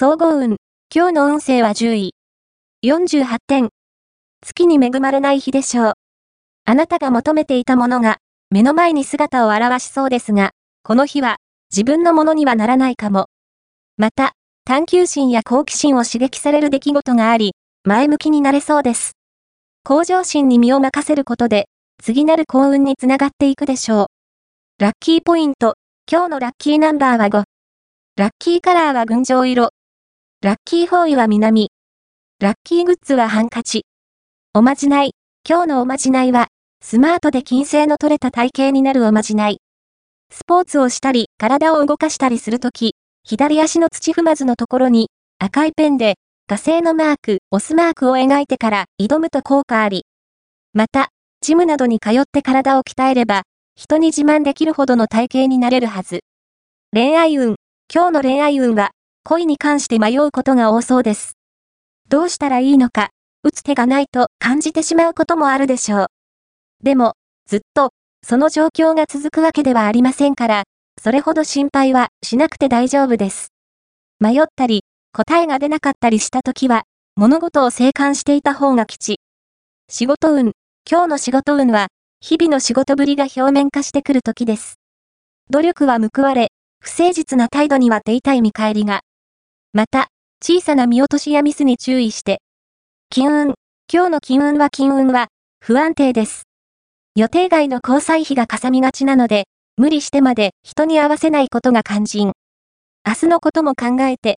総合運。今日の運勢は10位。48点。月に恵まれない日でしょう。あなたが求めていたものが、目の前に姿を現しそうですが、この日は、自分のものにはならないかも。また、探求心や好奇心を刺激される出来事があり、前向きになれそうです。向上心に身を任せることで、次なる幸運につながっていくでしょう。ラッキーポイント。今日のラッキーナンバーは5。ラッキーカラーは群青色。ラッキーフォーイは南。ラッキーグッズはハンカチ。おまじない。今日のおまじないは、スマートで金星の取れた体型になるおまじない。スポーツをしたり、体を動かしたりするとき、左足の土踏まずのところに、赤いペンで、火星のマーク、オスマークを描いてから挑むと効果あり。また、ジムなどに通って体を鍛えれば、人に自慢できるほどの体型になれるはず。恋愛運。今日の恋愛運は、恋に関して迷うことが多そうです。どうしたらいいのか、打つ手がないと感じてしまうこともあるでしょう。でも、ずっと、その状況が続くわけではありませんから、それほど心配はしなくて大丈夫です。迷ったり、答えが出なかったりした時は、物事を静観していた方が吉。仕事運。今日の仕事運は、日々の仕事ぶりが表面化してくる時です。努力は報われ、不誠実な態度には手痛い見返りが。また、小さな見落としやミスに注意して。金運。今日の金運は金運は、不安定です。予定外の交際費がかさみがちなので、無理してまで人に合わせないことが肝心。明日のことも考えて、